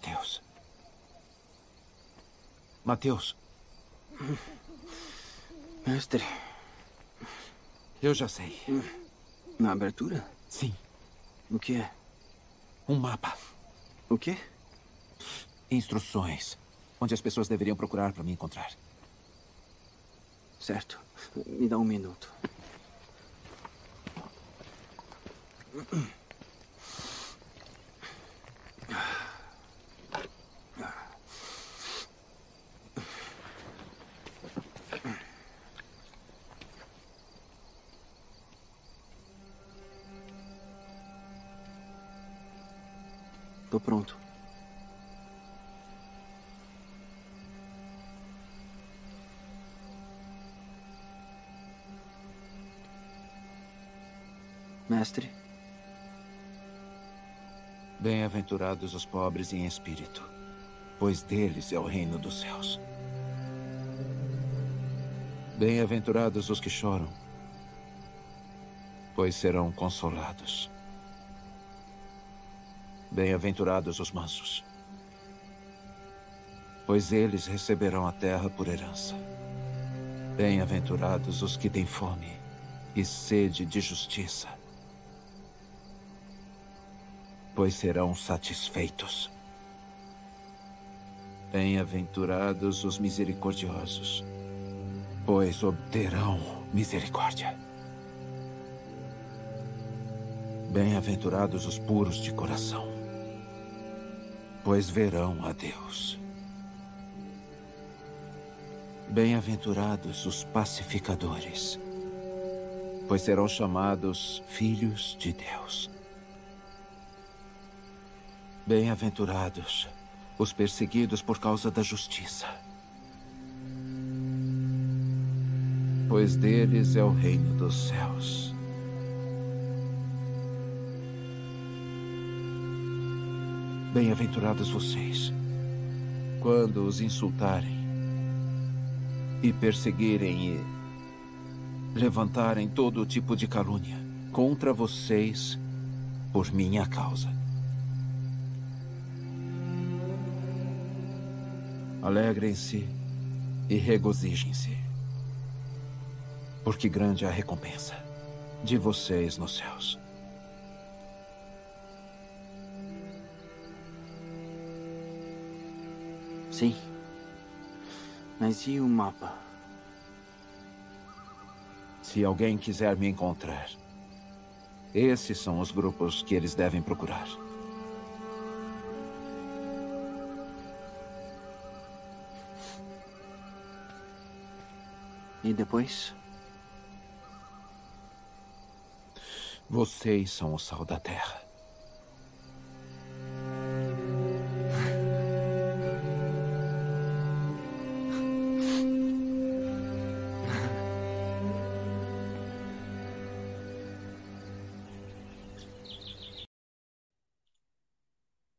Mateus. Mateus. Mestre. Eu já sei. Na abertura? Sim. O que é? Um mapa. O quê? Instruções. Onde as pessoas deveriam procurar para me encontrar. Certo. Me dá um minuto. Bem-aventurados os pobres em espírito, pois deles é o reino dos céus. Bem-aventurados os que choram, pois serão consolados. Bem-aventurados os mansos, pois eles receberão a terra por herança. Bem-aventurados os que têm fome e sede de justiça, pois serão satisfeitos. Bem-aventurados os misericordiosos, pois obterão misericórdia. Bem-aventurados os puros de coração, pois verão a Deus. Bem-aventurados os pacificadores, pois serão chamados filhos de Deus. Bem-aventurados os perseguidos por causa da justiça, pois deles é o reino dos céus. Bem-aventurados vocês, quando os insultarem e perseguirem e levantarem todo tipo de calúnia contra vocês por minha causa. Alegrem-se e regozijem-se, porque grande é a recompensa de vocês nos céus. sim. Mas e o mapa? Se alguém quiser me encontrar, esses são os grupos que eles devem procurar. E depois? Vocês são o sal da terra.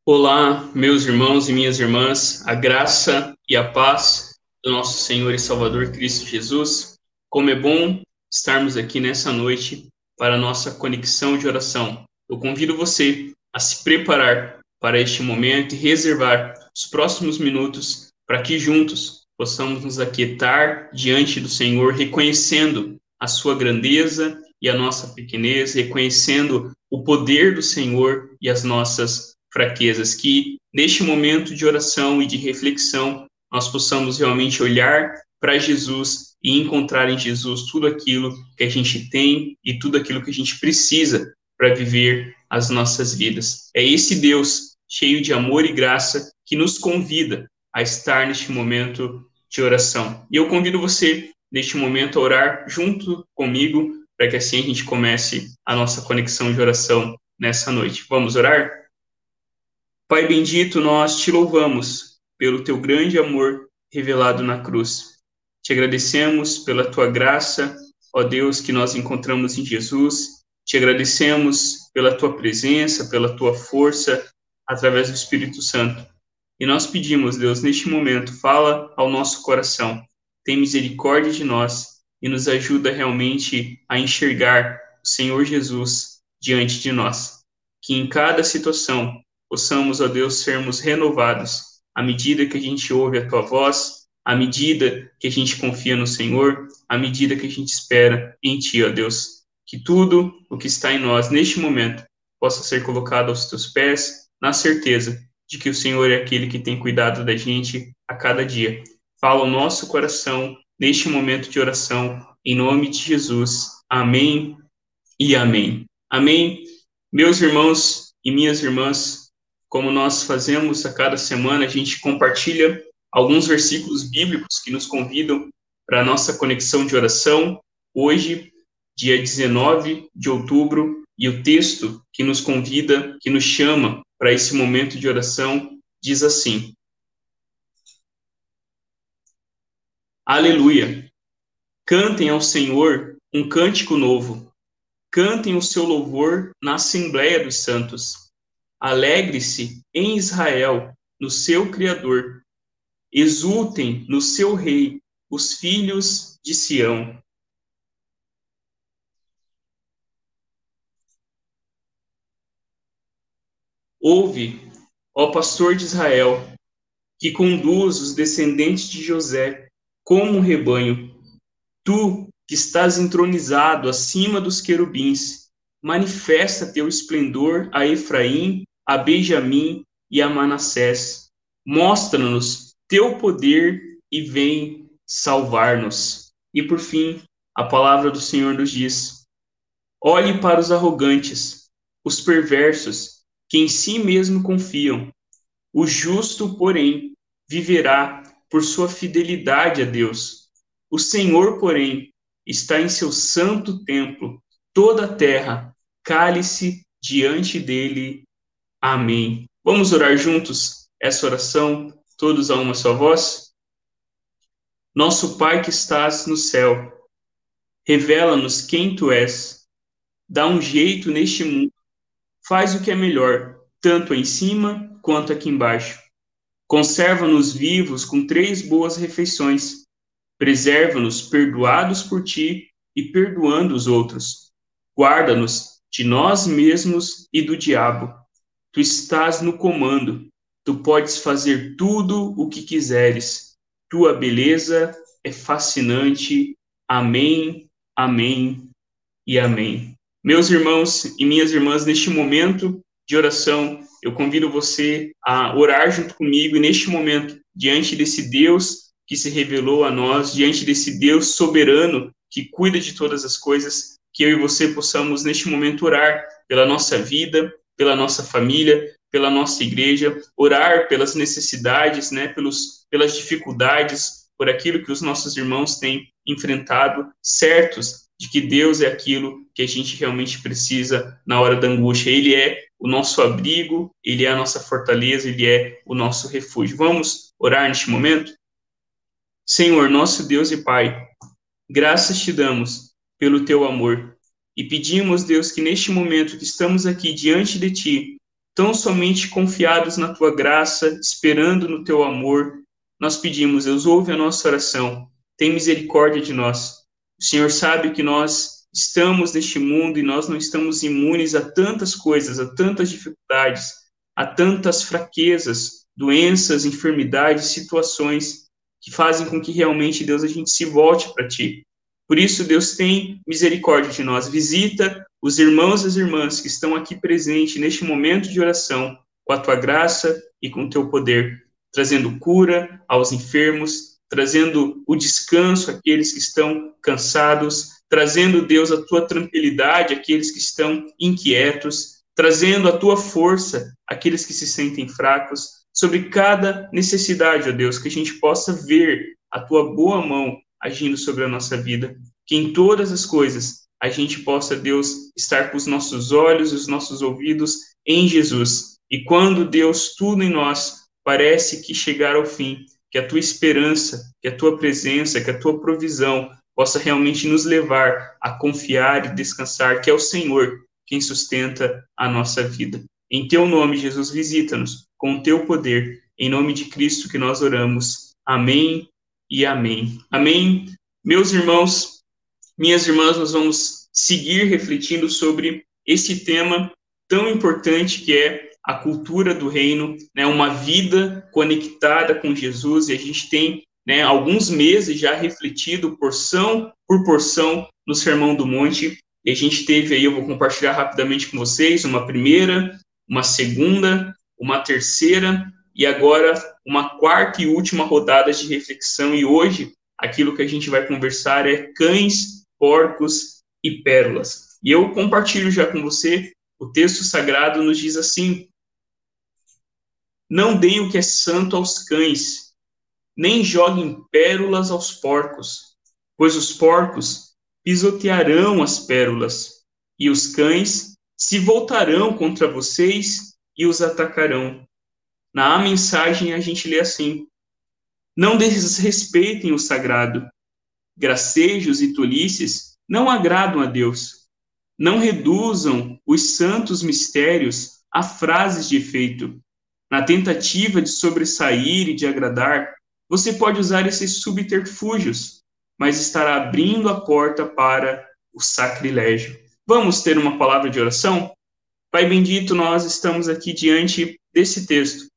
Olá, meus irmãos e minhas irmãs, a graça e a paz do nosso Senhor e Salvador Cristo Jesus. Como é bom estarmos aqui nessa noite para a nossa conexão de oração. Eu convido você a se preparar para este momento e reservar os próximos minutos para que juntos possamos nos aquietar diante do Senhor, reconhecendo a sua grandeza e a nossa pequenez, reconhecendo o poder do Senhor e as nossas fraquezas, que neste momento de oração e de reflexão nós possamos realmente olhar para Jesus e encontrar em Jesus tudo aquilo que a gente tem e tudo aquilo que a gente precisa para viver as nossas vidas. É esse Deus cheio de amor e graça que nos convida a estar neste momento de oração. E eu convido você neste momento a orar junto comigo para que assim a gente comece a nossa conexão de oração nessa noite. Vamos orar? Pai bendito, nós te louvamos pelo teu grande amor revelado na cruz. Te agradecemos pela tua graça, ó Deus, que nós encontramos em Jesus. Te agradecemos pela tua presença, pela tua força através do Espírito Santo. E nós pedimos, Deus, neste momento, fala ao nosso coração. Tem misericórdia de nós e nos ajuda realmente a enxergar o Senhor Jesus diante de nós. Que em cada situação possamos, ó Deus, sermos renovados à medida que a gente ouve a tua voz, à medida que a gente confia no Senhor, à medida que a gente espera em ti, ó Deus. Que tudo o que está em nós neste momento possa ser colocado aos teus pés, na certeza de que o Senhor é aquele que tem cuidado da gente a cada dia. Fala o nosso coração neste momento de oração, em nome de Jesus. Amém e amém. Amém. Meus irmãos e minhas irmãs, como nós fazemos a cada semana, a gente compartilha alguns versículos bíblicos que nos convidam para a nossa conexão de oração. Hoje, dia 19 de outubro, e o texto que nos convida, que nos chama para esse momento de oração, diz assim: Aleluia! Cantem ao Senhor um cântico novo. Cantem o seu louvor na Assembleia dos Santos. Alegre-se em Israel, no seu Criador. Exultem no seu Rei, os filhos de Sião. Ouve, ó pastor de Israel, que conduz os descendentes de José como um rebanho. Tu, que estás entronizado acima dos querubins, manifesta teu esplendor a Efraim, a Benjamim e a Manassés. Mostra-nos teu poder e vem salvar-nos. E por fim, a palavra do Senhor nos diz: Olhe para os arrogantes, os perversos, que em si mesmo confiam. O justo, porém, viverá por sua fidelidade a Deus. O Senhor, porém, está em seu santo templo. Toda a terra cale-se diante dele. Amém. Vamos orar juntos essa oração, todos a uma só voz? Nosso Pai que estás no céu, revela-nos quem tu és. Dá um jeito neste mundo faz o que é melhor, tanto em cima quanto aqui embaixo. Conserva-nos vivos com três boas refeições. Preserva-nos perdoados por ti e perdoando os outros. Guarda-nos de nós mesmos e do diabo. Tu estás no comando. Tu podes fazer tudo o que quiseres. Tua beleza é fascinante. Amém, amém e amém. Meus irmãos e minhas irmãs, neste momento de oração, eu convido você a orar junto comigo e neste momento, diante desse Deus que se revelou a nós, diante desse Deus soberano que cuida de todas as coisas, que eu e você possamos neste momento orar pela nossa vida, pela nossa família, pela nossa igreja, orar pelas necessidades, né, pelos, pelas dificuldades, por aquilo que os nossos irmãos têm enfrentado, certos de que Deus é aquilo que a gente realmente precisa na hora da angústia. Ele é o nosso abrigo, ele é a nossa fortaleza, ele é o nosso refúgio. Vamos orar neste momento? Senhor, nosso Deus e Pai, graças te damos pelo teu amor e pedimos, Deus, que neste momento que estamos aqui diante de ti, tão somente confiados na tua graça, esperando no teu amor, nós pedimos, Deus, ouve a nossa oração, tem misericórdia de nós o Senhor sabe que nós estamos neste mundo e nós não estamos imunes a tantas coisas, a tantas dificuldades, a tantas fraquezas, doenças, enfermidades, situações que fazem com que realmente, Deus, a gente se volte para Ti. Por isso, Deus tem misericórdia de nós. Visita os irmãos e as irmãs que estão aqui presentes neste momento de oração, com a Tua graça e com o Teu poder, trazendo cura aos enfermos, trazendo o descanso àqueles que estão cansados, trazendo, Deus, a tua tranquilidade àqueles que estão inquietos, trazendo a tua força àqueles que se sentem fracos, sobre cada necessidade, ó Deus, que a gente possa ver a tua boa mão agindo sobre a nossa vida, que em todas as coisas a gente possa, Deus, estar com os nossos olhos e os nossos ouvidos em Jesus. E quando, Deus, tudo em nós parece que chegar ao fim, que a tua esperança, que a tua presença, que a tua provisão possa realmente nos levar a confiar e descansar que é o Senhor quem sustenta a nossa vida. Em teu nome, Jesus, visita-nos com o teu poder. Em nome de Cristo que nós oramos. Amém e amém. Amém. Meus irmãos, minhas irmãs, nós vamos seguir refletindo sobre esse tema tão importante que é a cultura do reino, né, uma vida conectada com Jesus, e a gente tem né, alguns meses já refletido porção por porção no Sermão do Monte, e a gente teve aí, eu vou compartilhar rapidamente com vocês, uma primeira, uma segunda, uma terceira, e agora uma quarta e última rodada de reflexão, e hoje aquilo que a gente vai conversar é cães, porcos e pérolas. E eu compartilho já com você, o texto sagrado nos diz assim: Não deem o que é santo aos cães, nem joguem pérolas aos porcos, pois os porcos pisotearão as pérolas, e os cães se voltarão contra vocês e os atacarão. Na mensagem a gente lê assim: Não desrespeitem o sagrado. Gracejos e tolices não agradam a Deus. Não reduzam os santos mistérios a frases de efeito. Na tentativa de sobressair e de agradar, você pode usar esses subterfúgios, mas estará abrindo a porta para o sacrilégio. Vamos ter uma palavra de oração? Pai bendito, nós estamos aqui diante desse texto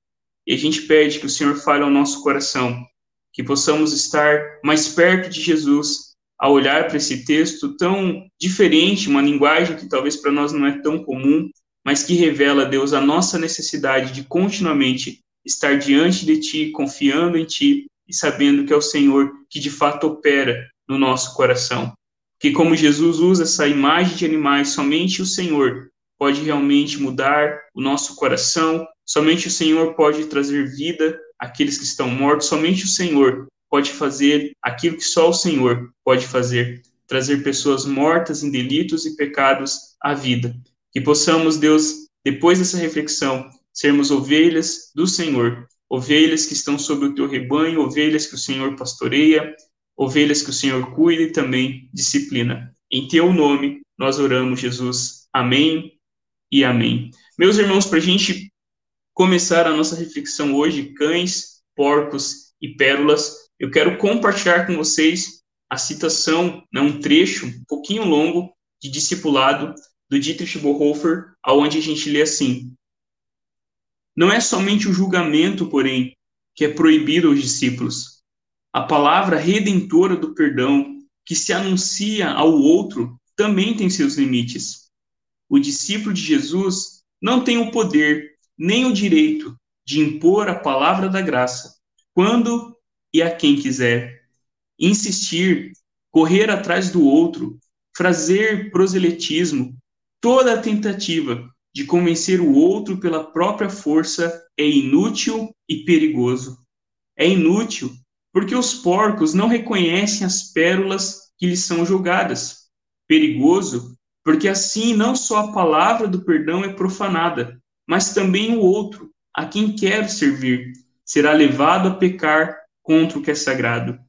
e a gente pede que o Senhor fale ao nosso coração, que possamos estar mais perto de Jesus a olhar para esse texto tão diferente, uma linguagem que talvez para nós não é tão comum, mas que revela, Deus, a nossa necessidade de continuamente estar diante de Ti, confiando em Ti e sabendo que é o Senhor que de fato opera no nosso coração. Que como Jesus usa essa imagem de animais, somente o Senhor pode realmente mudar o nosso coração, Somente o Senhor pode trazer vida àqueles que estão mortos, somente o Senhor pode fazer aquilo que só o Senhor pode fazer, trazer pessoas mortas em delitos e pecados à vida. Que possamos, Deus, depois dessa reflexão, sermos ovelhas do Senhor, ovelhas que estão sobre o teu rebanho, ovelhas que o Senhor pastoreia, ovelhas que o Senhor cuida e também disciplina. Em teu nome nós oramos, Jesus. Amém e amém. Meus irmãos, para a gente começar a nossa reflexão hoje, cães, porcos e pérolas, eu quero compartilhar com vocês a citação, né, um trecho um pouquinho longo de discipulado do Dietrich Bonhoeffer, aonde a gente lê assim: Não é somente o julgamento, porém, que é proibido aos discípulos. A palavra redentora do perdão que se anuncia ao outro também tem seus limites. O discípulo de Jesus não tem o poder nem o direito de impor a palavra da graça, quando e a quem quiser. Insistir, correr atrás do outro, fazer proselitismo, toda a tentativa de convencer o outro pela própria força é inútil e perigoso. É inútil porque os porcos não reconhecem as pérolas que lhes são jogadas. Perigoso porque assim não só a palavra do perdão é profanada, mas também o outro, a quem quero servir, será levado a pecar contra o que é sagrado.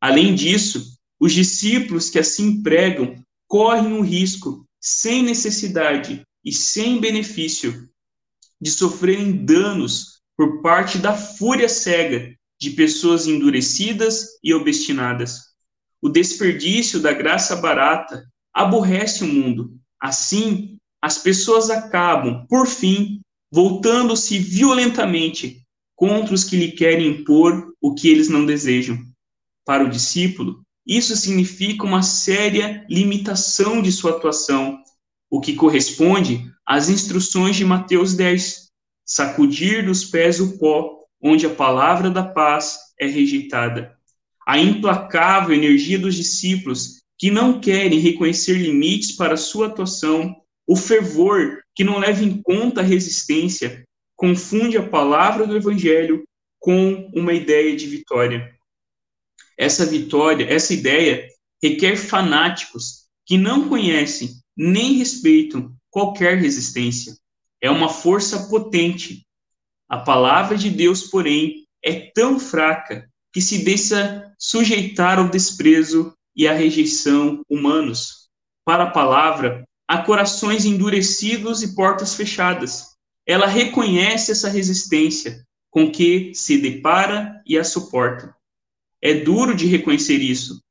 Além disso, os discípulos que assim pregam correm o risco, sem necessidade e sem benefício, de sofrerem danos por parte da fúria cega de pessoas endurecidas e obstinadas. O desperdício da graça barata aborrece o mundo. Assim, as pessoas acabam, por fim, voltando-se violentamente contra os que lhe querem impor o que eles não desejam. Para o discípulo, isso significa uma séria limitação de sua atuação, o que corresponde às instruções de Mateus 10: sacudir dos pés o pó onde a palavra da paz é rejeitada. A implacável energia dos discípulos que não querem reconhecer limites para sua atuação o fervor, que não leva em conta a resistência, confunde a palavra do evangelho com uma ideia de vitória. Essa vitória, essa ideia, requer fanáticos que não conhecem nem respeitam qualquer resistência. É uma força potente. A palavra de Deus, porém, é tão fraca que se deixa sujeitar ao desprezo e à rejeição humanos. Para a palavra, há corações endurecidos e portas fechadas. Ela reconhece essa resistência com que se depara e a suporta. É duro de reconhecer isso.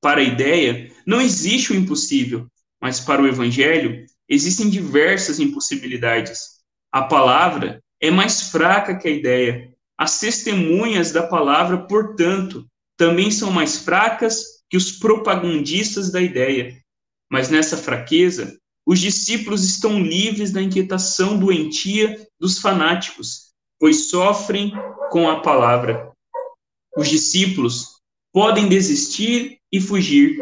Para a ideia, não existe o impossível, mas para o evangelho, existem diversas impossibilidades. a palavra é mais fraca que a ideia. As testemunhas da palavra, portanto, também são mais fracas que os propagandistas da ideia. Mas nessa fraqueza, os discípulos estão livres da inquietação doentia dos fanáticos, pois sofrem com a palavra. Os discípulos podem desistir e fugir,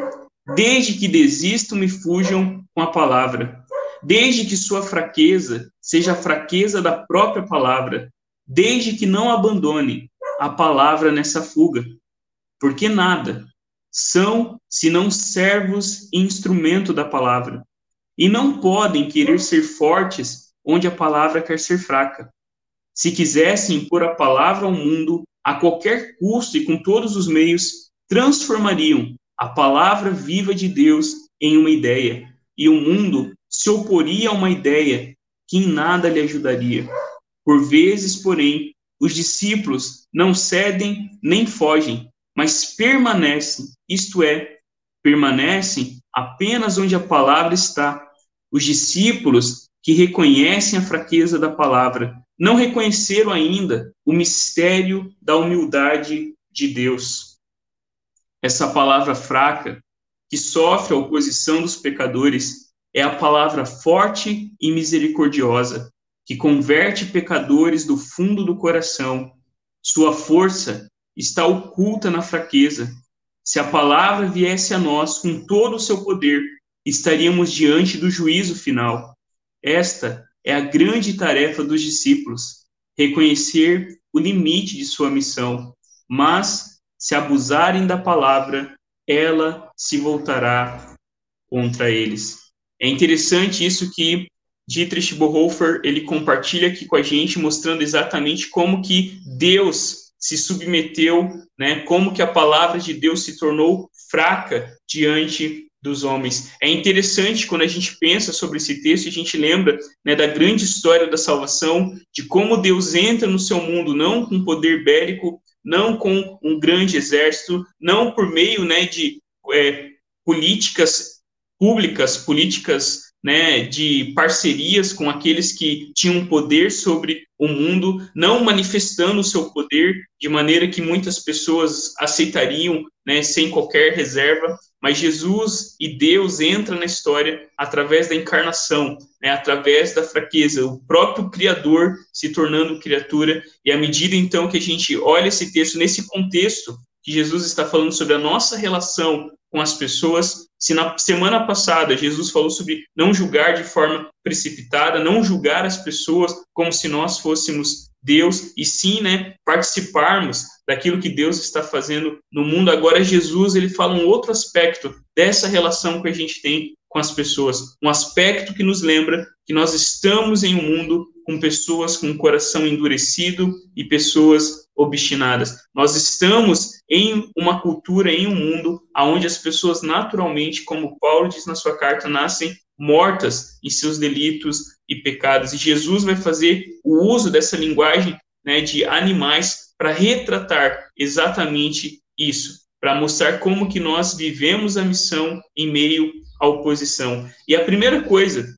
desde que desistam e fujam com a palavra, desde que sua fraqueza seja a fraqueza da própria palavra, desde que não abandone a palavra nessa fuga, porque nada são senão servos e instrumento da palavra, e não podem querer ser fortes onde a palavra quer ser fraca. Se quisessem impor a palavra ao mundo a qualquer custo e com todos os meios, transformariam a palavra viva de Deus em uma ideia, e o mundo se oporia a uma ideia que em nada lhe ajudaria. Por vezes, porém, os discípulos não cedem nem fogem, mas permanecem, isto é, permanecem apenas onde a palavra está. Os discípulos que reconhecem a fraqueza da palavra não reconheceram ainda o mistério da humildade de Deus. Essa palavra fraca, que sofre a oposição dos pecadores, é a palavra forte e misericordiosa, que converte pecadores do fundo do coração. Sua força está oculta na fraqueza. Se a palavra viesse a nós com todo o seu poder, estaríamos diante do juízo final. Esta é a grande tarefa dos discípulos, reconhecer o limite de sua missão, mas se abusarem da palavra, ela se voltará contra eles. É interessante isso que Dietrich Bonhoeffer, ele compartilha aqui com a gente, mostrando exatamente como que Deus se submeteu, né, como que a palavra de Deus se tornou fraca diante dos homens. É interessante quando a gente pensa sobre esse texto, a gente lembra né, da grande história da salvação, de como Deus entra no seu mundo, não com poder bélico, não com um grande exército, não por meio né, de é, políticas públicas, políticas né, de parcerias com aqueles que tinham poder sobre o mundo, não manifestando o seu poder de maneira que muitas pessoas aceitariam, né, sem qualquer reserva, mas Jesus e Deus entram na história através da encarnação, né, através da fraqueza, o próprio Criador se tornando criatura, e à medida então que a gente olha esse texto nesse contexto, que Jesus está falando sobre a nossa relação com as pessoas. Se na semana passada Jesus falou sobre não julgar de forma precipitada, não julgar as pessoas como se nós fôssemos Deus, e sim, né, participarmos daquilo que Deus está fazendo no mundo. Agora Jesus, ele fala um outro aspecto dessa relação que a gente tem com as pessoas, um aspecto que nos lembra que nós estamos em um mundo com pessoas com o coração endurecido e pessoas obstinadas. Nós estamos em uma cultura, em um mundo onde as pessoas naturalmente, como Paulo diz na sua carta, nascem mortas em seus delitos e pecados. E Jesus vai fazer o uso dessa linguagem né, de animais para retratar exatamente isso, para mostrar como que nós vivemos a missão em meio à oposição. E a primeira coisa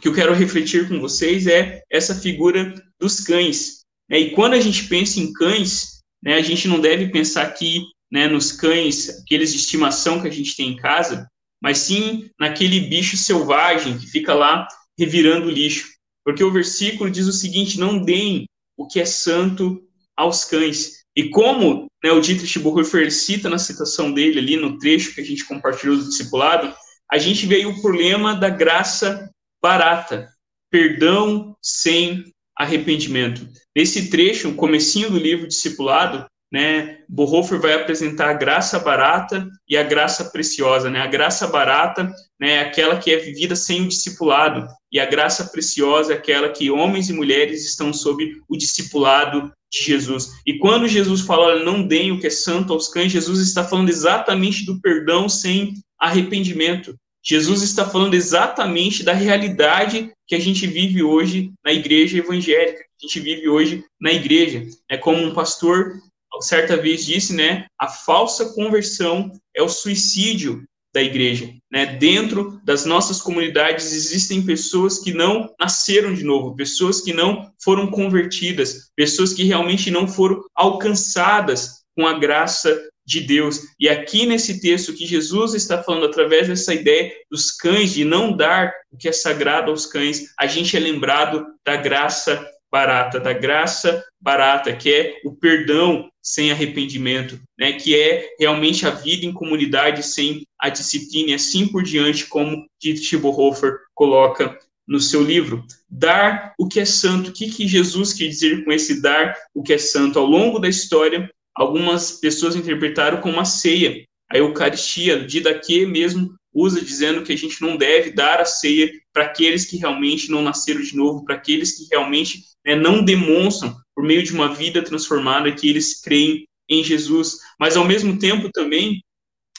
que eu quero refletir com vocês é essa figura dos cães. Né? E quando a gente pensa em cães, né, a gente não deve pensar aqui né, nos cães, aqueles de estimação que a gente tem em casa, mas sim naquele bicho selvagem que fica lá revirando lixo. Porque o versículo diz o seguinte: não deem o que é santo aos cães. E como né, o Dietrich Bonhoeffer cita na citação dele, ali no trecho que a gente compartilhou do discipulado, a gente vê o problema da graça barata, perdão sem arrependimento. Nesse trecho, no comecinho do livro Discipulado, né, Bonhoeffer vai apresentar a graça barata e a graça preciosa, né? A graça barata, né, é aquela que é vivida sem o discipulado, e a graça preciosa é aquela que homens e mulheres estão sob o discipulado de Jesus. E quando Jesus fala, não deem o que é santo aos cães, Jesus está falando exatamente do perdão sem arrependimento. Jesus está falando exatamente da realidade que a gente vive hoje na igreja evangélica, que a gente vive hoje na igreja. É como um pastor certa vez disse, né, a falsa conversão é o suicídio da igreja. Né? Dentro das nossas comunidades existem pessoas que não nasceram de novo, pessoas que não foram convertidas, pessoas que realmente não foram alcançadas com a graça de Deus. E aqui nesse texto que Jesus está falando através dessa ideia dos cães de não dar o que é sagrado aos cães, a gente é lembrado da graça barata, da graça barata, que é o perdão sem arrependimento, né, que é realmente a vida em comunidade sem a disciplina e assim por diante, como Dietrich Bonhoeffer coloca no seu livro. Dar o que é santo. O que, que Jesus quer dizer com esse dar o que é santo? Ao longo da história, algumas pessoas interpretaram como uma ceia, a Eucaristia, Didaquê mesmo usa dizendo que a gente não deve dar a ceia para aqueles que realmente não nasceram de novo, para aqueles que realmente né, não demonstram por meio de uma vida transformada que eles creem em Jesus, mas ao mesmo tempo também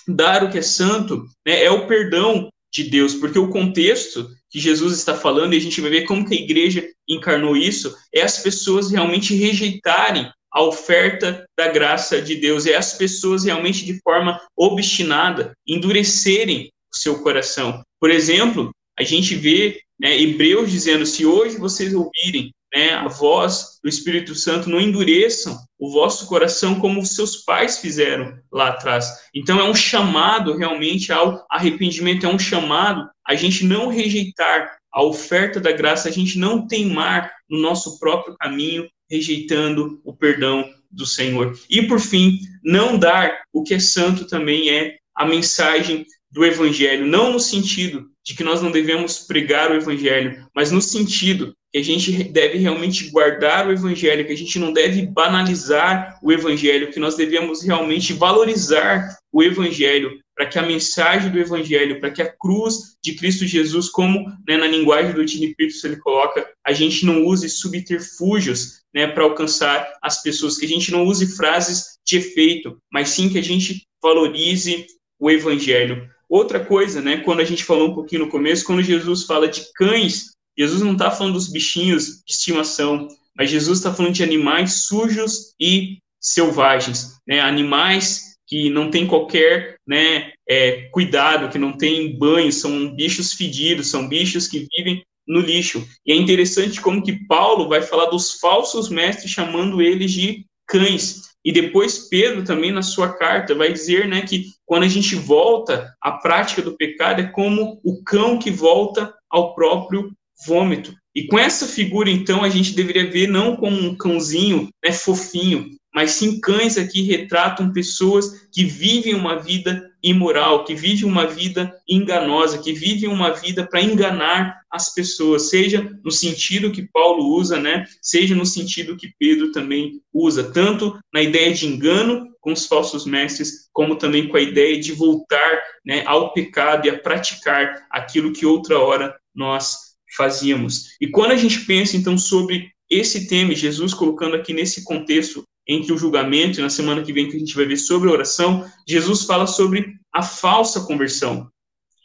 dar o que é santo né, é o perdão de Deus, porque o contexto que Jesus está falando, e a gente vai ver como que a igreja encarnou isso, é as pessoas realmente rejeitarem a oferta da graça de Deus, é as pessoas realmente de forma obstinada endurecerem o seu coração. Por exemplo, a gente vê né, Hebreus dizendo: se hoje vocês ouvirem né, a voz do Espírito Santo, não endureçam o vosso coração como os seus pais fizeram lá atrás. Então, é um chamado realmente ao arrependimento, é um chamado a gente não rejeitar a oferta da graça, a gente não teimar no nosso próprio caminho, rejeitando o perdão do Senhor. E, por fim, não dar o que é santo também é a mensagem do Evangelho, não no sentido de que nós não devemos pregar o Evangelho, mas no sentido que a gente deve realmente guardar o evangelho, que a gente não deve banalizar o evangelho, que nós devemos realmente valorizar o evangelho, para que a mensagem do evangelho, para que a cruz de Cristo Jesus, como né, na linguagem do Peters ele coloca, a gente não use subterfúgios né, para alcançar as pessoas, que a gente não use frases de efeito, mas sim que a gente valorize o evangelho. Outra coisa, né, quando a gente falou um pouquinho no começo, quando Jesus fala de cães Jesus não está falando dos bichinhos de estimação, mas Jesus está falando de animais sujos e selvagens, né? Animais que não têm qualquer né, é, cuidado, que não têm banho, são bichos fedidos, são bichos que vivem no lixo. E é interessante como que Paulo vai falar dos falsos mestres, chamando eles de cães. E depois Pedro também na sua carta vai dizer, né, que quando a gente volta à prática do pecado é como o cão que volta ao próprio vômito. E com essa figura, então, a gente deveria ver não como um cãozinho né, fofinho, mas sim cães aqui retratam pessoas que vivem uma vida imoral, que vivem uma vida enganosa, que vivem uma vida para enganar as pessoas, seja no sentido que Paulo usa, né, seja no sentido que Pedro também usa, tanto na ideia de engano com os falsos mestres, como também com a ideia de voltar né, ao pecado e a praticar aquilo que outra hora nós fazíamos. E quando a gente pensa, então, sobre esse tema, Jesus colocando aqui nesse contexto entre o julgamento e na semana que vem que a gente vai ver sobre a oração, Jesus fala sobre a falsa conversão.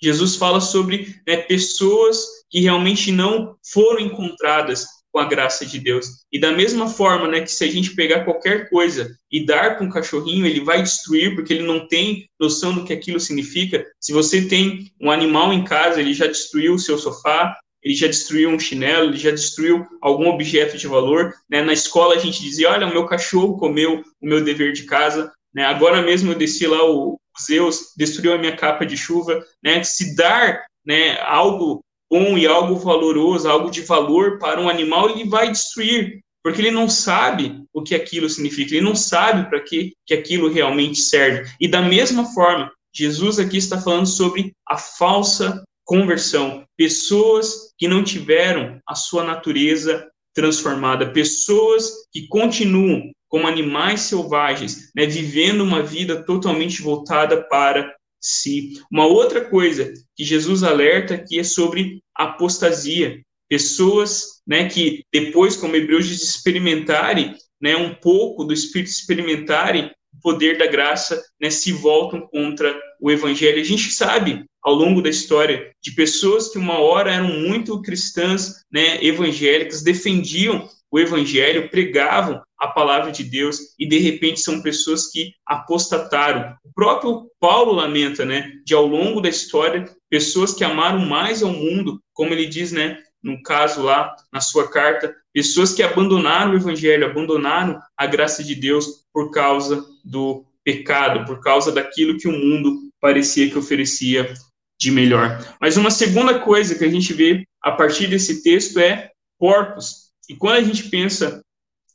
Jesus fala sobre né, pessoas que realmente não foram encontradas com a graça de Deus. E da mesma forma, né, que se a gente pegar qualquer coisa e dar para um cachorrinho, ele vai destruir porque ele não tem noção do que aquilo significa. Se você tem um animal em casa, ele já destruiu o seu sofá, ele já destruiu um chinelo, ele já destruiu algum objeto de valor. Né? Na escola a gente dizia, olha, o meu cachorro comeu o meu dever de casa. Né? Agora mesmo eu desci lá, o Zeus destruiu a minha capa de chuva. Né? Se dar né, algo bom e algo valoroso, algo de valor para um animal, ele vai destruir, porque ele não sabe o que aquilo significa, ele não sabe para que, que aquilo realmente serve. E da mesma forma, Jesus aqui está falando sobre a falsa conversão, pessoas que não tiveram a sua natureza transformada, pessoas que continuam como animais selvagens, né, vivendo uma vida totalmente voltada para si. Uma outra coisa que Jesus alerta aqui é sobre apostasia, pessoas, né, que depois, como Hebreus experimentarem, né, um pouco do Espírito experimentarem o poder da graça né, se voltam contra o evangelho. A gente sabe ao longo da história de pessoas que uma hora eram muito cristãs, né, evangélicas, defendiam o evangelho, pregavam a palavra de Deus e de repente são pessoas que apostataram. O próprio Paulo lamenta, né, de ao longo da história, pessoas que amaram mais ao mundo, como ele diz, né, no caso lá na sua carta, pessoas que abandonaram o evangelho, abandonaram a graça de Deus por causa do pecado, por causa daquilo que o mundo parecia que oferecia de melhor. Mas uma segunda coisa que a gente vê a partir desse texto é porcos. E quando a gente pensa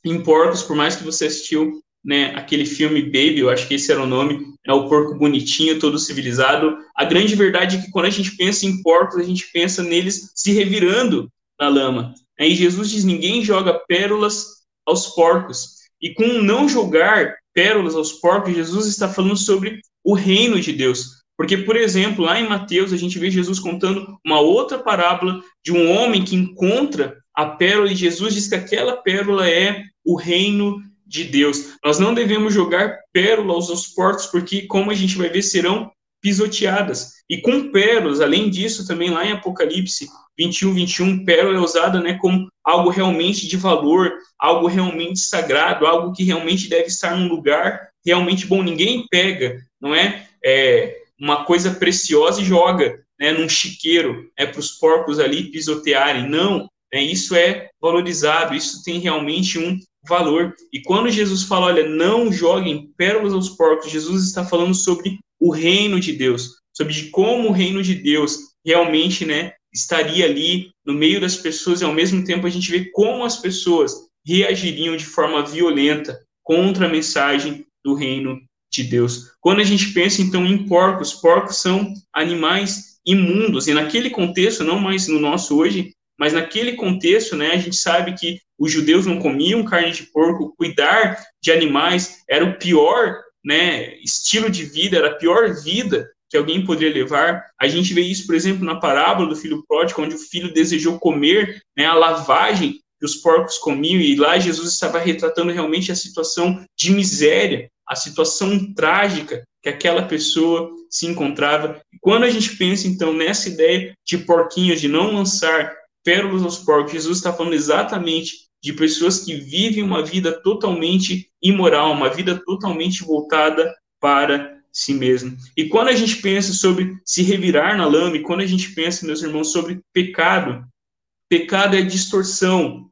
em porcos, por mais que você assistiu né, aquele filme Baby, eu acho que esse era o nome, é o porco bonitinho, todo civilizado. A grande verdade é que quando a gente pensa em porcos, a gente pensa neles se revirando na lama. E Jesus diz: ninguém joga pérolas aos porcos. E com não jogar pérolas aos porcos, Jesus está falando sobre o reino de Deus. Porque, por exemplo, lá em Mateus, a gente vê Jesus contando uma outra parábola de um homem que encontra a pérola e Jesus diz que aquela pérola é o reino de Deus. Nós não devemos jogar pérolas aos porcos, porque, como a gente vai ver, serão pisoteadas. E com pérolas, além disso, também lá em Apocalipse 21, 21, pérola é usada né, como algo realmente de valor, algo realmente sagrado, algo que realmente deve estar num lugar realmente bom. Ninguém pega, não é, é uma coisa preciosa e joga né, num chiqueiro é para os porcos ali pisotearem. Não, é, isso é valorizado, isso tem realmente um valor. E quando Jesus fala, olha, não joguem pérolas aos porcos, Jesus está falando sobre o reino de Deus, sobre de como o reino de Deus realmente, né, estaria ali no meio das pessoas e ao mesmo tempo a gente vê como as pessoas reagiriam de forma violenta contra a mensagem do reino de Deus. Quando a gente pensa então em porcos, porcos são animais imundos e naquele contexto, não mais no nosso hoje, mas naquele contexto, né, a gente sabe que os judeus não comiam carne de porco, cuidar de animais era o pior, né, estilo de vida, era a pior vida que alguém poderia levar. A gente vê isso, por exemplo, na parábola do filho pródigo, onde o filho desejou comer né, a lavagem que os porcos comiam, e lá Jesus estava retratando realmente a situação de miséria, a situação trágica que aquela pessoa se encontrava. Quando a gente pensa, então, nessa ideia de porquinhos, de não lançar pérolas aos porcos, Jesus está falando exatamente de pessoas que vivem uma vida totalmente imoral, uma vida totalmente voltada para si mesmo. E quando a gente pensa sobre se revirar na lama, e quando a gente pensa, meus irmãos, sobre pecado, pecado é a distorção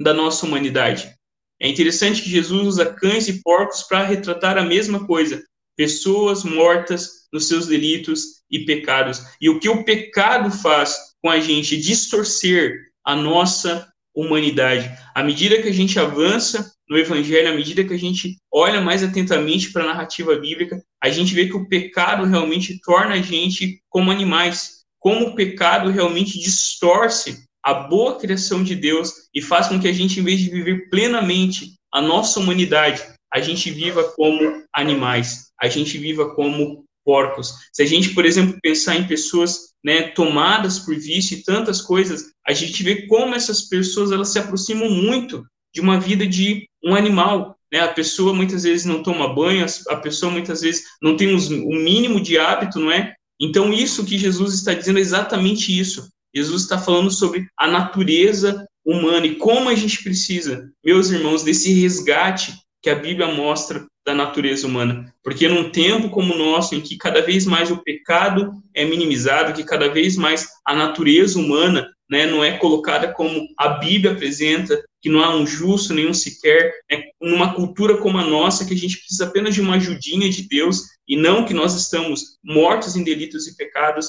da nossa humanidade. É interessante que Jesus usa cães e porcos para retratar a mesma coisa, pessoas mortas nos seus delitos e pecados. E o que o pecado faz com a gente distorcer a nossa humanidade. À medida que a gente avança no Evangelho, à medida que a gente olha mais atentamente para a narrativa bíblica, a gente vê que o pecado realmente torna a gente como animais, como o pecado realmente distorce a boa criação de Deus e faz com que a gente, em vez de viver plenamente a nossa humanidade, a gente viva como animais, a gente viva como porcos. Se a gente, por exemplo, pensar em pessoas né, tomadas por vício e tantas coisas, a gente vê como essas pessoas elas se aproximam muito de uma vida de um animal. Né? A pessoa muitas vezes não toma banho, a pessoa muitas vezes não tem o mínimo de hábito, não é? Então, isso que Jesus está dizendo é exatamente isso. Jesus está falando sobre a natureza humana e como a gente precisa, meus irmãos, desse resgate que a Bíblia mostra da natureza humana. Porque num tempo como o nosso, em que cada vez mais o pecado é minimizado, que cada vez mais a natureza humana né, não é colocada como a Bíblia apresenta, que não há um justo nenhum sequer, né, numa cultura como a nossa, que a gente precisa apenas de uma ajudinha de Deus e não que nós estamos mortos em delitos e pecados,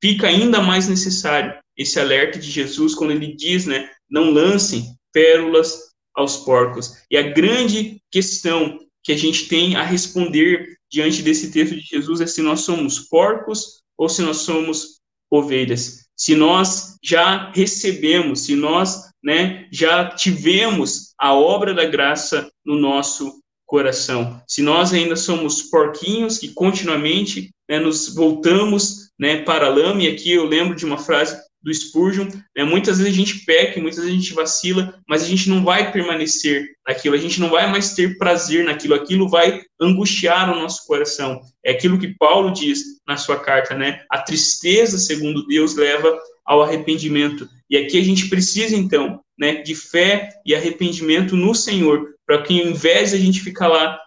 fica ainda mais necessário esse alerta de Jesus quando ele diz, né, não lancem pérolas aos porcos. E a grande questão que a gente tem a responder diante desse texto de Jesus é se nós somos porcos ou se nós somos ovelhas. Se nós já recebemos, se nós né, já tivemos a obra da graça no nosso coração. Se nós ainda somos porquinhos que continuamente né, nos voltamos né, para a lama, e aqui eu lembro de uma frase do Spurgeon, né? muitas vezes a gente peca, muitas vezes a gente vacila, mas a gente não vai permanecer naquilo, a gente não vai mais ter prazer naquilo, aquilo vai angustiar o nosso coração. É aquilo que Paulo diz na sua carta, né? A tristeza, segundo Deus, leva ao arrependimento. E aqui a gente precisa, então, né, de fé e arrependimento no Senhor, para que ao invés de a gente ficar lá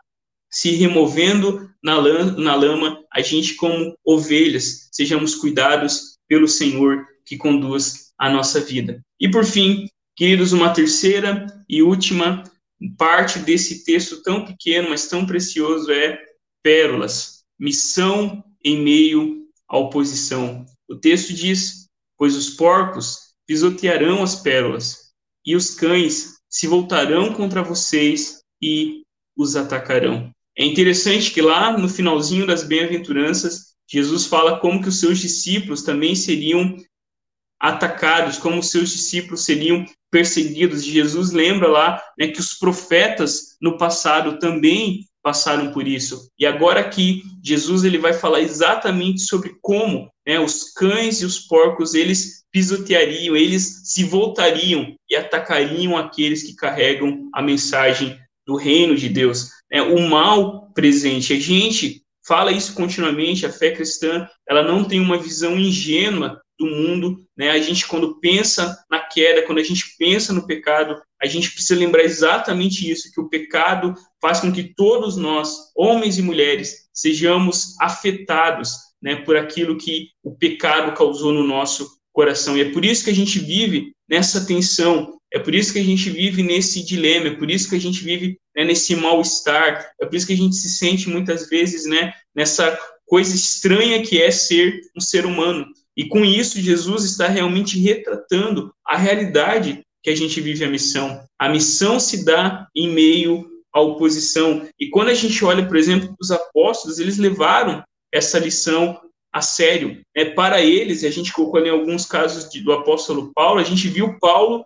se removendo na na lama, a gente, como ovelhas, sejamos cuidados pelo Senhor que conduz a nossa vida. E por fim, queridos, uma terceira e última parte desse texto tão pequeno, mas tão precioso é pérolas, missão em meio à oposição. O texto diz: Pois os porcos pisotearão as pérolas, e os cães se voltarão contra vocês e os atacarão. É interessante que lá no finalzinho das bem-aventuranças, Jesus fala como que os seus discípulos também seriam atacados, como os seus discípulos seriam perseguidos. Jesus lembra lá né, que os profetas no passado também passaram por isso. E agora aqui Jesus ele vai falar exatamente sobre como né, os cães e os porcos eles pisoteariam, eles se voltariam e atacariam aqueles que carregam a mensagem do reino de Deus. É, o mal presente. A gente fala isso continuamente. A fé cristã ela não tem uma visão ingênua do mundo, né? A gente quando pensa na queda, quando a gente pensa no pecado, a gente precisa lembrar exatamente isso, que o pecado faz com que todos nós, homens e mulheres, sejamos afetados, né, por aquilo que o pecado causou no nosso coração. E é por isso que a gente vive nessa tensão, é por isso que a gente vive nesse dilema, é por isso que a gente vive né, nesse mal-estar, é por isso que a gente se sente muitas vezes né, nessa coisa estranha que é ser um ser humano. E com isso, Jesus está realmente retratando a realidade que a gente vive a missão. A missão se dá em meio à oposição. E quando a gente olha, por exemplo, os apóstolos, eles levaram essa lição a sério. É para eles, a gente colocou ali alguns casos de, do apóstolo Paulo, a gente viu Paulo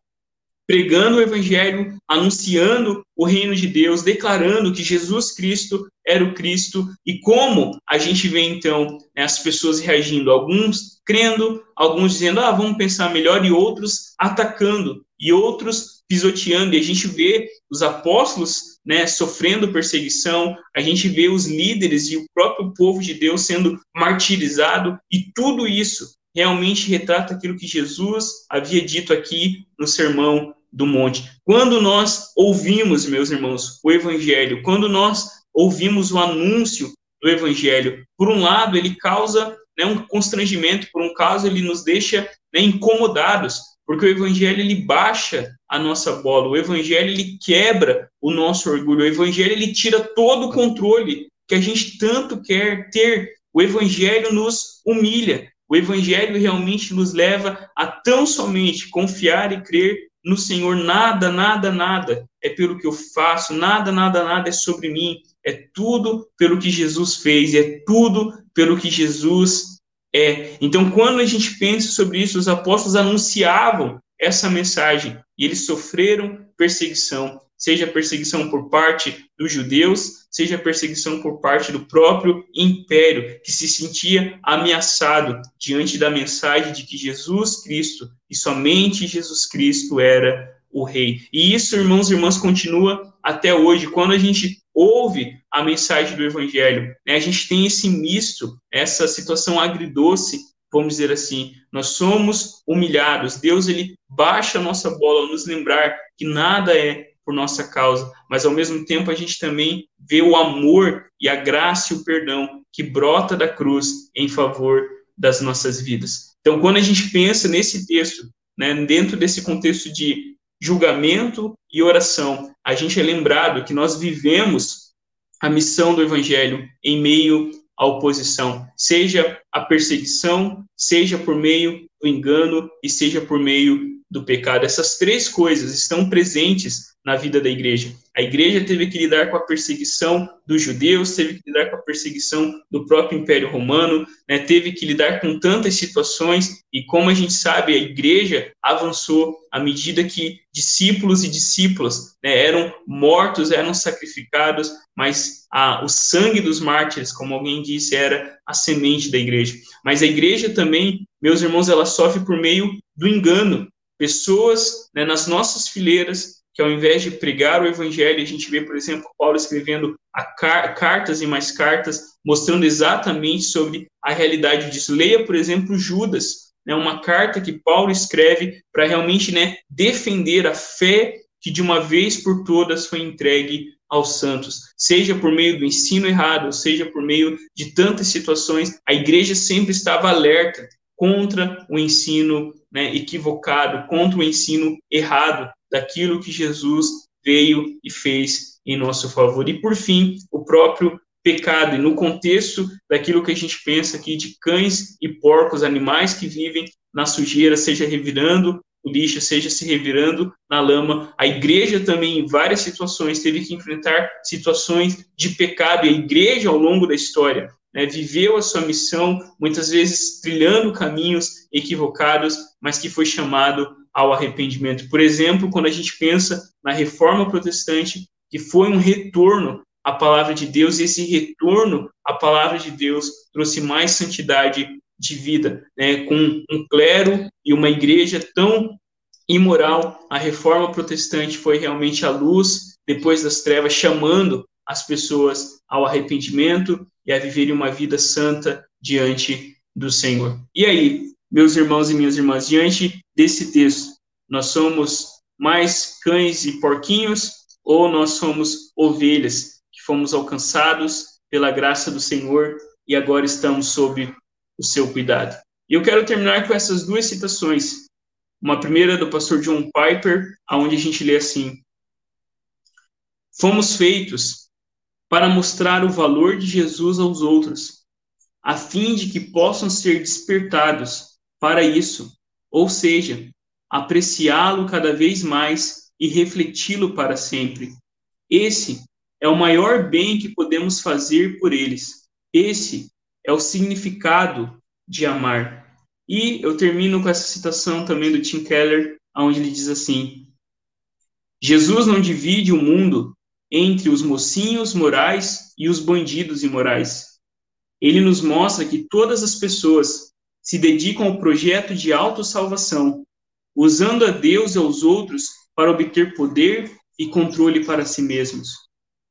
pregando o evangelho, anunciando o reino de Deus, declarando que Jesus Cristo era o Cristo. E como a gente vê então né, as pessoas reagindo, alguns crendo, alguns dizendo, ah, vamos pensar melhor, e outros atacando, e outros pisoteando, e a gente vê os apóstolos né, sofrendo perseguição, a gente vê os líderes e o próprio povo de Deus sendo martirizado, e tudo isso realmente retrata aquilo que Jesus havia dito aqui no Sermão do Monte. Quando nós ouvimos, meus irmãos, o Evangelho, quando nós ouvimos o anúncio do Evangelho, por um lado, ele causa né, um constrangimento, por um caso, ele nos deixa né, incomodados, porque o Evangelho ele baixa a nossa bola, o Evangelho ele quebra o nosso orgulho, o Evangelho ele tira todo o controle que a gente tanto quer ter. O Evangelho nos humilha, o Evangelho realmente nos leva a tão somente confiar e crer no Senhor. Nada, nada, nada é pelo que eu faço, nada, nada, nada é sobre mim. É tudo pelo que Jesus fez, é tudo pelo que Jesus é. Então, quando a gente pensa sobre isso, os apóstolos anunciavam essa mensagem e eles sofreram perseguição seja perseguição por parte dos judeus, seja perseguição por parte do próprio império, que se sentia ameaçado diante da mensagem de que Jesus Cristo e somente Jesus Cristo era o rei. E isso, irmãos e irmãs, continua até hoje. Quando a gente ouve a mensagem do evangelho, né, a gente tem esse misto, essa situação agridoce vamos dizer assim, nós somos humilhados. Deus ele baixa a nossa bola nos lembrar que nada é por nossa causa, mas ao mesmo tempo a gente também vê o amor e a graça e o perdão que brota da cruz em favor das nossas vidas. Então, quando a gente pensa nesse texto, né, dentro desse contexto de julgamento e oração, a gente é lembrado que nós vivemos a missão do evangelho em meio à oposição, seja a perseguição, seja por meio do engano e seja por meio do pecado. Essas três coisas estão presentes na vida da igreja. A igreja teve que lidar com a perseguição dos judeus, teve que lidar com a perseguição do próprio Império Romano, né, teve que lidar com tantas situações, e como a gente sabe, a igreja avançou à medida que discípulos e discípulas né, eram mortos, eram sacrificados, mas a, o sangue dos mártires, como alguém disse, era a semente da igreja. Mas a igreja também meus irmãos, ela sofre por meio do engano. Pessoas né, nas nossas fileiras que ao invés de pregar o evangelho, a gente vê, por exemplo, Paulo escrevendo car cartas e mais cartas, mostrando exatamente sobre a realidade disso. Leia, por exemplo, Judas, né, uma carta que Paulo escreve para realmente né, defender a fé que de uma vez por todas foi entregue aos santos, seja por meio do ensino errado, seja por meio de tantas situações, a igreja sempre estava alerta contra o ensino né, equivocado, contra o ensino errado daquilo que Jesus veio e fez em nosso favor. E por fim, o próprio pecado, e no contexto daquilo que a gente pensa aqui de cães e porcos, animais que vivem na sujeira, seja revirando o lixo, seja se revirando na lama. A igreja também, em várias situações, teve que enfrentar situações de pecado, e a igreja, ao longo da história, né, viveu a sua missão, muitas vezes trilhando caminhos equivocados, mas que foi chamado ao arrependimento. Por exemplo, quando a gente pensa na reforma protestante, que foi um retorno à palavra de Deus, e esse retorno à palavra de Deus trouxe mais santidade de vida, né? com um clero e uma igreja tão imoral, a reforma protestante foi realmente a luz depois das trevas, chamando as pessoas ao arrependimento e a viverem uma vida santa diante do Senhor. E aí, meus irmãos e minhas irmãs, diante desse texto, nós somos mais cães e porquinhos ou nós somos ovelhas que fomos alcançados pela graça do Senhor e agora estamos sob o seu cuidado? E eu quero terminar com essas duas citações. Uma primeira do pastor John Piper, aonde a gente lê assim: Fomos feitos para mostrar o valor de Jesus aos outros, a fim de que possam ser despertados para isso, ou seja, apreciá-lo cada vez mais e refleti-lo para sempre. Esse é o maior bem que podemos fazer por eles. Esse é o significado de amar. E eu termino com essa citação também do Tim Keller, onde ele diz assim: Jesus não divide o mundo entre os mocinhos morais e os bandidos imorais. Ele nos mostra que todas as pessoas se dedicam ao projeto de autossalvação, usando a Deus e aos outros para obter poder e controle para si mesmos.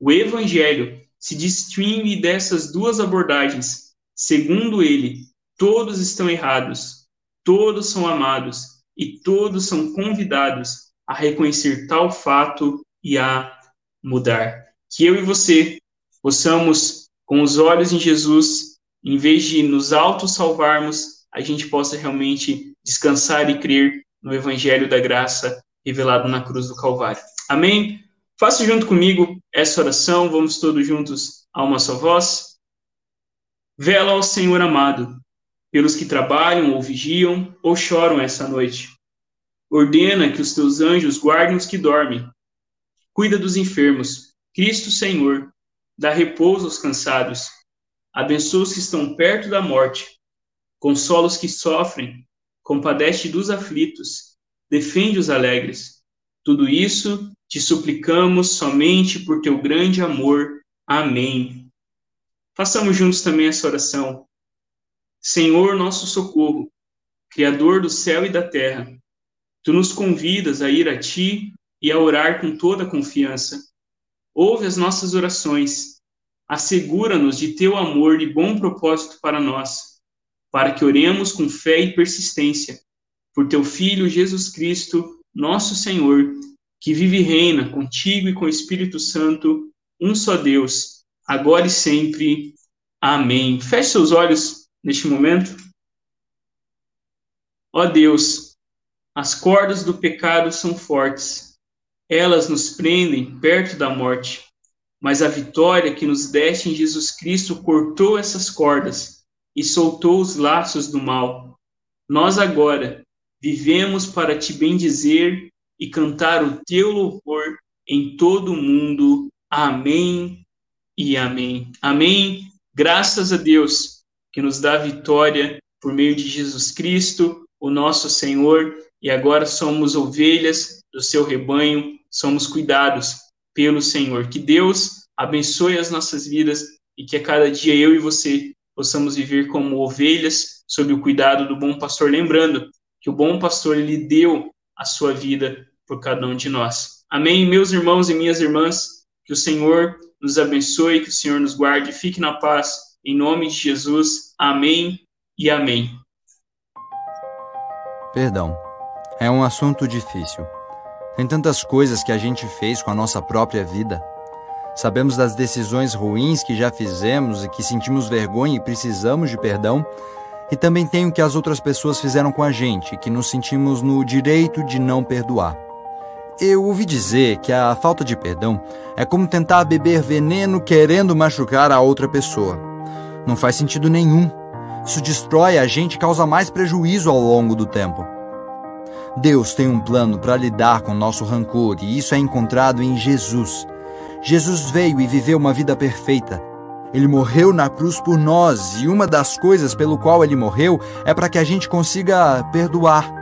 O Evangelho se distingue dessas duas abordagens. Segundo ele, todos estão errados, todos são amados e todos são convidados a reconhecer tal fato e a mudar. Que eu e você possamos, com os olhos em Jesus, em vez de nos auto-salvarmos, a gente possa realmente descansar e crer no Evangelho da Graça revelado na cruz do Calvário. Amém? Faça junto comigo essa oração, vamos todos juntos a uma só voz. Vela ao Senhor amado, pelos que trabalham ou vigiam ou choram essa noite. Ordena que os teus anjos guardem os que dormem. Cuida dos enfermos. Cristo Senhor, dá repouso aos cansados. Abençoa os que estão perto da morte. Consola os que sofrem. Compadece dos aflitos. Defende os alegres. Tudo isso te suplicamos somente por teu grande amor. Amém. Façamos juntos também essa oração. Senhor nosso socorro, Criador do céu e da terra, tu nos convidas a ir a ti e a orar com toda confiança. Ouve as nossas orações, assegura-nos de teu amor e bom propósito para nós, para que oremos com fé e persistência, por teu Filho Jesus Cristo, nosso Senhor, que vive e reina contigo e com o Espírito Santo, um só Deus, agora e sempre. Amém. Feche seus olhos neste momento. Ó Deus, as cordas do pecado são fortes, elas nos prendem perto da morte, mas a vitória que nos deste em Jesus Cristo cortou essas cordas e soltou os laços do mal. Nós agora vivemos para te bendizer e cantar o teu louvor em todo o mundo. Amém e amém. Amém. Graças a Deus que nos dá vitória por meio de Jesus Cristo, o nosso Senhor, e agora somos ovelhas do seu rebanho, somos cuidados pelo Senhor. Que Deus abençoe as nossas vidas e que a cada dia eu e você possamos viver como ovelhas sob o cuidado do bom pastor, lembrando que o bom pastor ele deu a sua vida por cada um de nós. Amém, meus irmãos e minhas irmãs, que o Senhor nos abençoe, que o Senhor nos guarde, fique na paz, em nome de Jesus. Amém e amém. Perdão. É um assunto difícil. Tem tantas coisas que a gente fez com a nossa própria vida. Sabemos das decisões ruins que já fizemos e que sentimos vergonha e precisamos de perdão. E também tem o que as outras pessoas fizeram com a gente, que nos sentimos no direito de não perdoar. Eu ouvi dizer que a falta de perdão é como tentar beber veneno querendo machucar a outra pessoa. Não faz sentido nenhum. Isso destrói a gente e causa mais prejuízo ao longo do tempo. Deus tem um plano para lidar com nosso rancor e isso é encontrado em Jesus. Jesus veio e viveu uma vida perfeita. Ele morreu na cruz por nós e uma das coisas pelo qual ele morreu é para que a gente consiga perdoar.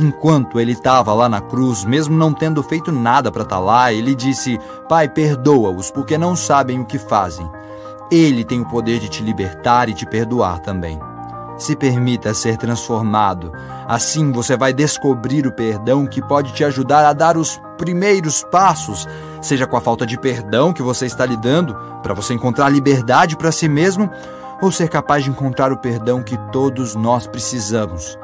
Enquanto ele estava lá na cruz, mesmo não tendo feito nada para estar tá lá, ele disse: Pai, perdoa-os, porque não sabem o que fazem. Ele tem o poder de te libertar e te perdoar também. Se permita ser transformado. Assim você vai descobrir o perdão que pode te ajudar a dar os primeiros passos, seja com a falta de perdão que você está lidando, para você encontrar liberdade para si mesmo, ou ser capaz de encontrar o perdão que todos nós precisamos.